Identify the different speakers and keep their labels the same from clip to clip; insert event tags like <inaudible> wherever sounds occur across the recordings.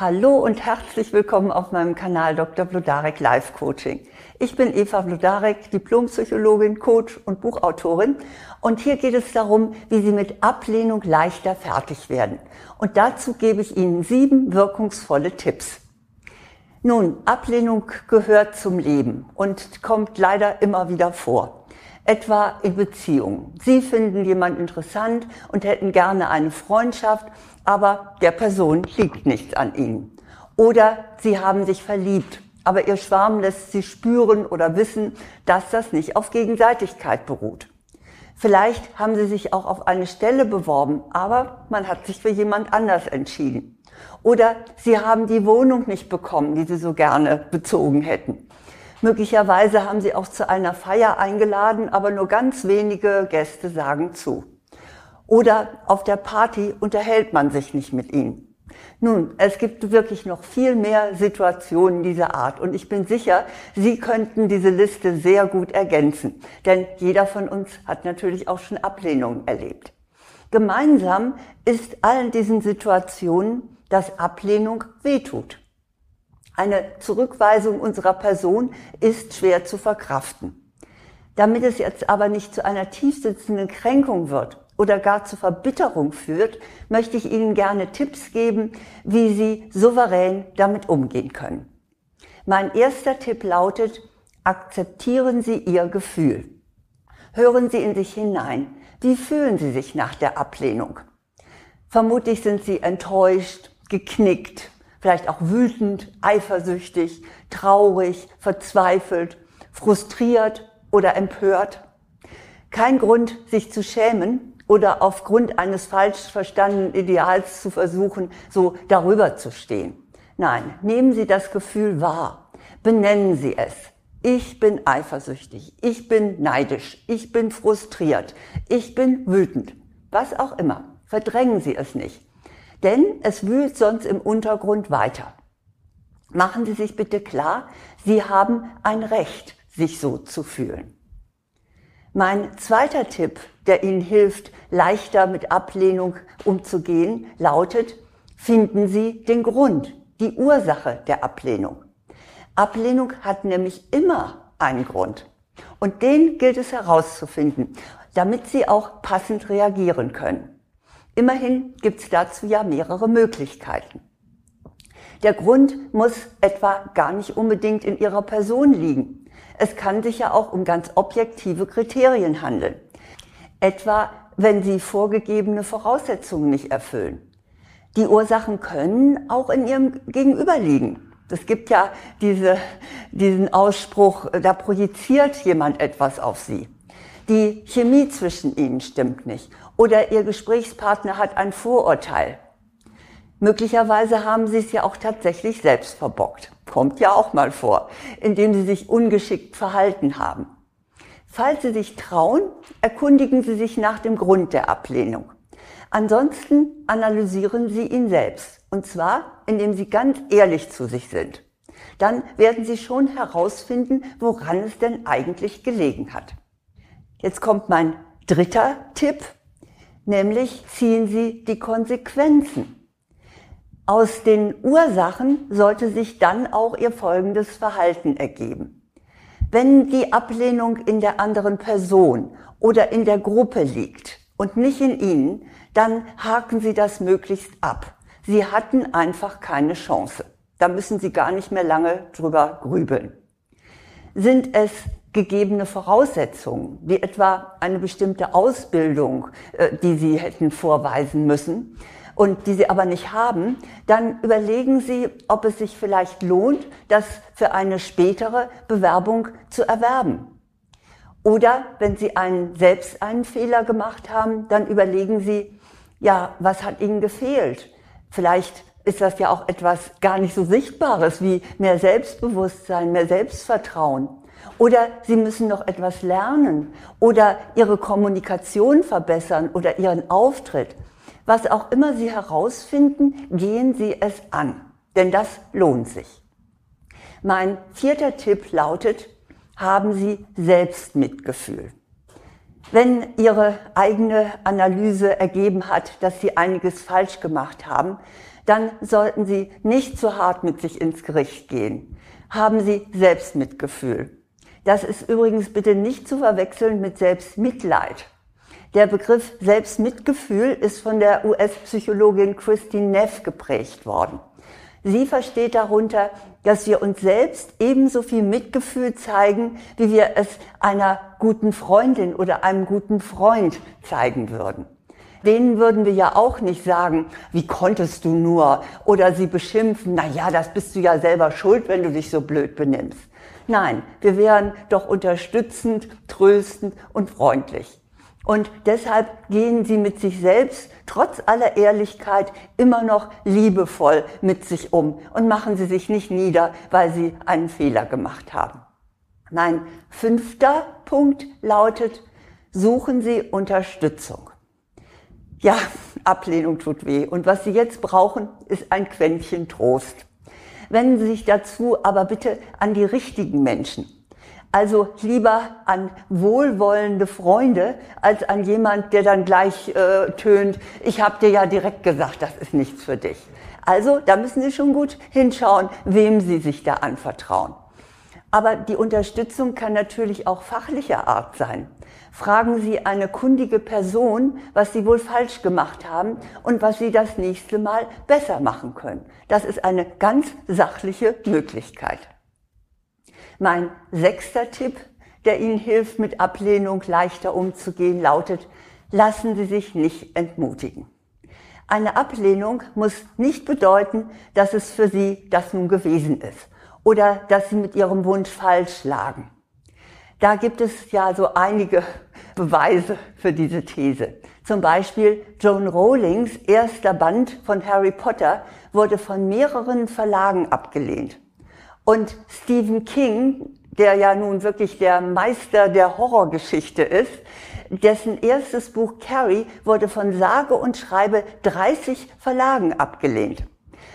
Speaker 1: Hallo und herzlich willkommen auf meinem Kanal Dr. Blodarek Life Coaching. Ich bin Eva Blodarek, Diplompsychologin, Coach und Buchautorin und hier geht es darum, wie Sie mit Ablehnung leichter fertig werden. Und dazu gebe ich Ihnen sieben wirkungsvolle Tipps. Nun, Ablehnung gehört zum Leben und kommt leider immer wieder vor. Etwa in Beziehungen. Sie finden jemanden interessant und hätten gerne eine Freundschaft aber der Person liegt nichts an ihnen. Oder sie haben sich verliebt, aber ihr Schwarm lässt sie spüren oder wissen, dass das nicht auf Gegenseitigkeit beruht. Vielleicht haben sie sich auch auf eine Stelle beworben, aber man hat sich für jemand anders entschieden. Oder sie haben die Wohnung nicht bekommen, die sie so gerne bezogen hätten. Möglicherweise haben sie auch zu einer Feier eingeladen, aber nur ganz wenige Gäste sagen zu. Oder auf der Party unterhält man sich nicht mit ihnen. Nun, es gibt wirklich noch viel mehr Situationen dieser Art und ich bin sicher, Sie könnten diese Liste sehr gut ergänzen, denn jeder von uns hat natürlich auch schon Ablehnungen erlebt. Gemeinsam ist allen diesen Situationen, dass Ablehnung wehtut. Eine Zurückweisung unserer Person ist schwer zu verkraften. Damit es jetzt aber nicht zu einer tiefsitzenden Kränkung wird oder gar zur Verbitterung führt, möchte ich Ihnen gerne Tipps geben, wie Sie souverän damit umgehen können. Mein erster Tipp lautet, akzeptieren Sie Ihr Gefühl. Hören Sie in sich hinein. Wie fühlen Sie sich nach der Ablehnung? Vermutlich sind Sie enttäuscht, geknickt, vielleicht auch wütend, eifersüchtig, traurig, verzweifelt, frustriert oder empört. Kein Grund, sich zu schämen, oder aufgrund eines falsch verstandenen Ideals zu versuchen, so darüber zu stehen. Nein, nehmen Sie das Gefühl wahr. Benennen Sie es. Ich bin eifersüchtig. Ich bin neidisch. Ich bin frustriert. Ich bin wütend. Was auch immer. Verdrängen Sie es nicht. Denn es wühlt sonst im Untergrund weiter. Machen Sie sich bitte klar, Sie haben ein Recht, sich so zu fühlen. Mein zweiter Tipp, der Ihnen hilft, leichter mit Ablehnung umzugehen, lautet, finden Sie den Grund, die Ursache der Ablehnung. Ablehnung hat nämlich immer einen Grund. Und den gilt es herauszufinden, damit Sie auch passend reagieren können. Immerhin gibt es dazu ja mehrere Möglichkeiten. Der Grund muss etwa gar nicht unbedingt in Ihrer Person liegen. Es kann sich ja auch um ganz objektive Kriterien handeln. Etwa, wenn sie vorgegebene Voraussetzungen nicht erfüllen. Die Ursachen können auch in ihrem Gegenüber liegen. Es gibt ja diese, diesen Ausspruch, da projiziert jemand etwas auf sie. Die Chemie zwischen ihnen stimmt nicht. Oder ihr Gesprächspartner hat ein Vorurteil. Möglicherweise haben sie es ja auch tatsächlich selbst verbockt. Kommt ja auch mal vor, indem sie sich ungeschickt verhalten haben. Falls Sie sich trauen, erkundigen Sie sich nach dem Grund der Ablehnung. Ansonsten analysieren Sie ihn selbst. Und zwar, indem Sie ganz ehrlich zu sich sind. Dann werden Sie schon herausfinden, woran es denn eigentlich gelegen hat. Jetzt kommt mein dritter Tipp, nämlich ziehen Sie die Konsequenzen aus den Ursachen sollte sich dann auch ihr folgendes Verhalten ergeben. Wenn die Ablehnung in der anderen Person oder in der Gruppe liegt und nicht in Ihnen, dann haken Sie das möglichst ab. Sie hatten einfach keine Chance. Da müssen Sie gar nicht mehr lange drüber grübeln. Sind es gegebene Voraussetzungen, wie etwa eine bestimmte Ausbildung, äh, die Sie hätten vorweisen müssen, und die sie aber nicht haben, dann überlegen sie, ob es sich vielleicht lohnt, das für eine spätere Bewerbung zu erwerben. Oder wenn sie einen, selbst einen Fehler gemacht haben, dann überlegen sie, ja, was hat ihnen gefehlt? Vielleicht ist das ja auch etwas gar nicht so Sichtbares wie mehr Selbstbewusstsein, mehr Selbstvertrauen. Oder sie müssen noch etwas lernen oder ihre Kommunikation verbessern oder ihren Auftritt. Was auch immer Sie herausfinden, gehen Sie es an, denn das lohnt sich. Mein vierter Tipp lautet, haben Sie Selbstmitgefühl. Wenn Ihre eigene Analyse ergeben hat, dass Sie einiges falsch gemacht haben, dann sollten Sie nicht zu hart mit sich ins Gericht gehen. Haben Sie Selbstmitgefühl. Das ist übrigens bitte nicht zu verwechseln mit Selbstmitleid. Der Begriff Selbstmitgefühl ist von der US-Psychologin Christine Neff geprägt worden. Sie versteht darunter, dass wir uns selbst ebenso viel Mitgefühl zeigen, wie wir es einer guten Freundin oder einem guten Freund zeigen würden. Denen würden wir ja auch nicht sagen, wie konntest du nur? Oder sie beschimpfen, na ja, das bist du ja selber schuld, wenn du dich so blöd benimmst. Nein, wir wären doch unterstützend, tröstend und freundlich. Und deshalb gehen sie mit sich selbst trotz aller Ehrlichkeit immer noch liebevoll mit sich um und machen sie sich nicht nieder, weil sie einen Fehler gemacht haben. Mein fünfter Punkt lautet, suchen Sie Unterstützung. Ja, Ablehnung tut weh. Und was Sie jetzt brauchen, ist ein Quäntchen Trost. Wenden Sie sich dazu aber bitte an die richtigen Menschen. Also lieber an wohlwollende Freunde als an jemand, der dann gleich äh, tönt, ich habe dir ja direkt gesagt, das ist nichts für dich. Also da müssen Sie schon gut hinschauen, wem Sie sich da anvertrauen. Aber die Unterstützung kann natürlich auch fachlicher Art sein. Fragen Sie eine kundige Person, was Sie wohl falsch gemacht haben und was Sie das nächste Mal besser machen können. Das ist eine ganz sachliche Möglichkeit. Mein sechster Tipp, der Ihnen hilft, mit Ablehnung leichter umzugehen, lautet, lassen Sie sich nicht entmutigen. Eine Ablehnung muss nicht bedeuten, dass es für Sie das nun gewesen ist oder dass Sie mit Ihrem Wunsch falsch lagen. Da gibt es ja so einige <laughs> Beweise für diese These. Zum Beispiel Joan Rowlings erster Band von Harry Potter wurde von mehreren Verlagen abgelehnt. Und Stephen King, der ja nun wirklich der Meister der Horrorgeschichte ist, dessen erstes Buch Carrie wurde von sage und schreibe 30 Verlagen abgelehnt.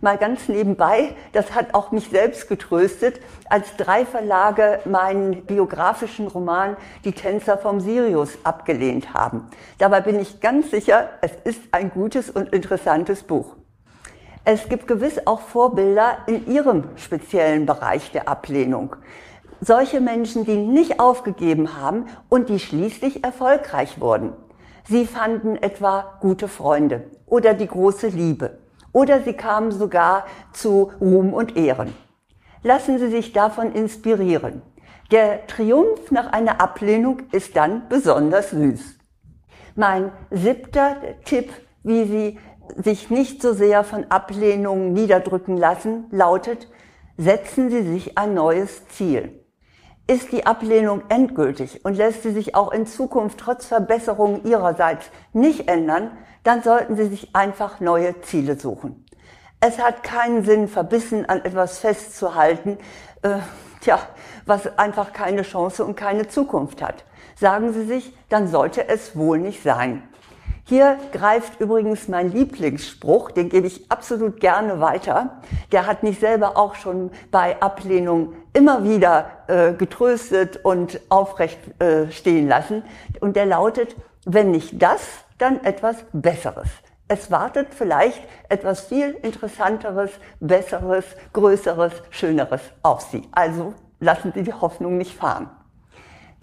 Speaker 1: Mal ganz nebenbei, das hat auch mich selbst getröstet, als drei Verlage meinen biografischen Roman Die Tänzer vom Sirius abgelehnt haben. Dabei bin ich ganz sicher, es ist ein gutes und interessantes Buch. Es gibt gewiss auch Vorbilder in Ihrem speziellen Bereich der Ablehnung. Solche Menschen, die nicht aufgegeben haben und die schließlich erfolgreich wurden. Sie fanden etwa gute Freunde oder die große Liebe oder sie kamen sogar zu Ruhm und Ehren. Lassen Sie sich davon inspirieren. Der Triumph nach einer Ablehnung ist dann besonders süß. Mein siebter Tipp, wie Sie sich nicht so sehr von Ablehnungen niederdrücken lassen, lautet, setzen Sie sich ein neues Ziel. Ist die Ablehnung endgültig und lässt sie sich auch in Zukunft trotz Verbesserungen Ihrerseits nicht ändern, dann sollten Sie sich einfach neue Ziele suchen. Es hat keinen Sinn, verbissen an etwas festzuhalten, äh, tja, was einfach keine Chance und keine Zukunft hat. Sagen Sie sich, dann sollte es wohl nicht sein. Hier greift übrigens mein Lieblingsspruch, den gebe ich absolut gerne weiter. Der hat mich selber auch schon bei Ablehnung immer wieder äh, getröstet und aufrecht äh, stehen lassen. Und der lautet, wenn nicht das, dann etwas Besseres. Es wartet vielleicht etwas viel Interessanteres, Besseres, Größeres, Schöneres auf Sie. Also lassen Sie die Hoffnung nicht fahren.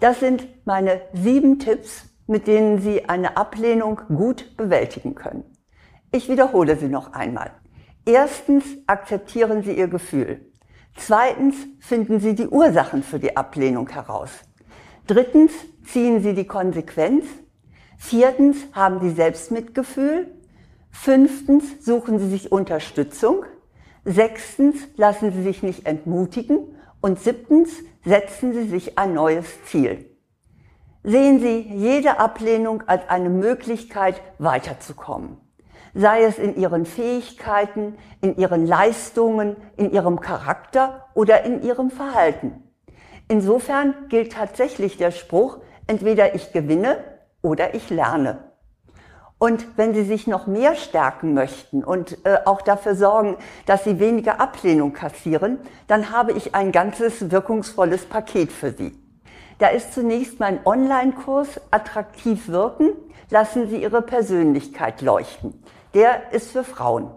Speaker 1: Das sind meine sieben Tipps, mit denen Sie eine Ablehnung gut bewältigen können. Ich wiederhole sie noch einmal. Erstens akzeptieren Sie Ihr Gefühl. Zweitens finden Sie die Ursachen für die Ablehnung heraus. Drittens ziehen Sie die Konsequenz. Viertens haben Sie Selbstmitgefühl. Fünftens suchen Sie sich Unterstützung. Sechstens lassen Sie sich nicht entmutigen. Und siebtens setzen Sie sich ein neues Ziel. Sehen Sie jede Ablehnung als eine Möglichkeit, weiterzukommen. Sei es in Ihren Fähigkeiten, in Ihren Leistungen, in Ihrem Charakter oder in Ihrem Verhalten. Insofern gilt tatsächlich der Spruch, entweder ich gewinne oder ich lerne. Und wenn Sie sich noch mehr stärken möchten und äh, auch dafür sorgen, dass Sie weniger Ablehnung kassieren, dann habe ich ein ganzes wirkungsvolles Paket für Sie. Da ist zunächst mein Online-Kurs Attraktiv wirken. Lassen Sie Ihre Persönlichkeit leuchten. Der ist für Frauen.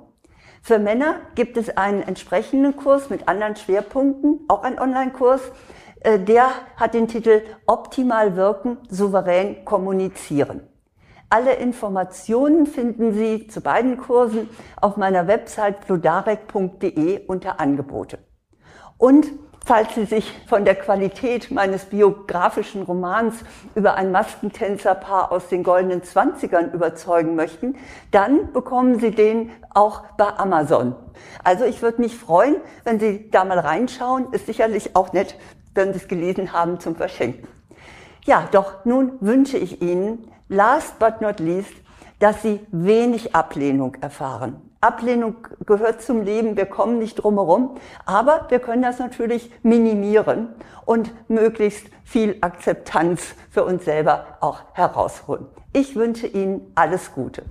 Speaker 1: Für Männer gibt es einen entsprechenden Kurs mit anderen Schwerpunkten, auch ein Online-Kurs. Äh, der hat den Titel Optimal wirken, souverän kommunizieren. Alle Informationen finden Sie zu beiden Kursen auf meiner Website pludarek.de unter Angebote. Und falls Sie sich von der Qualität meines biografischen Romans über ein Maskentänzerpaar aus den goldenen Zwanzigern überzeugen möchten, dann bekommen Sie den auch bei Amazon. Also ich würde mich freuen, wenn Sie da mal reinschauen. Ist sicherlich auch nett, wenn Sie es gelesen haben zum Verschenken. Ja, doch nun wünsche ich Ihnen last but not least, dass sie wenig Ablehnung erfahren. Ablehnung gehört zum Leben, wir kommen nicht drum herum, aber wir können das natürlich minimieren und möglichst viel Akzeptanz für uns selber auch herausholen. Ich wünsche Ihnen alles Gute.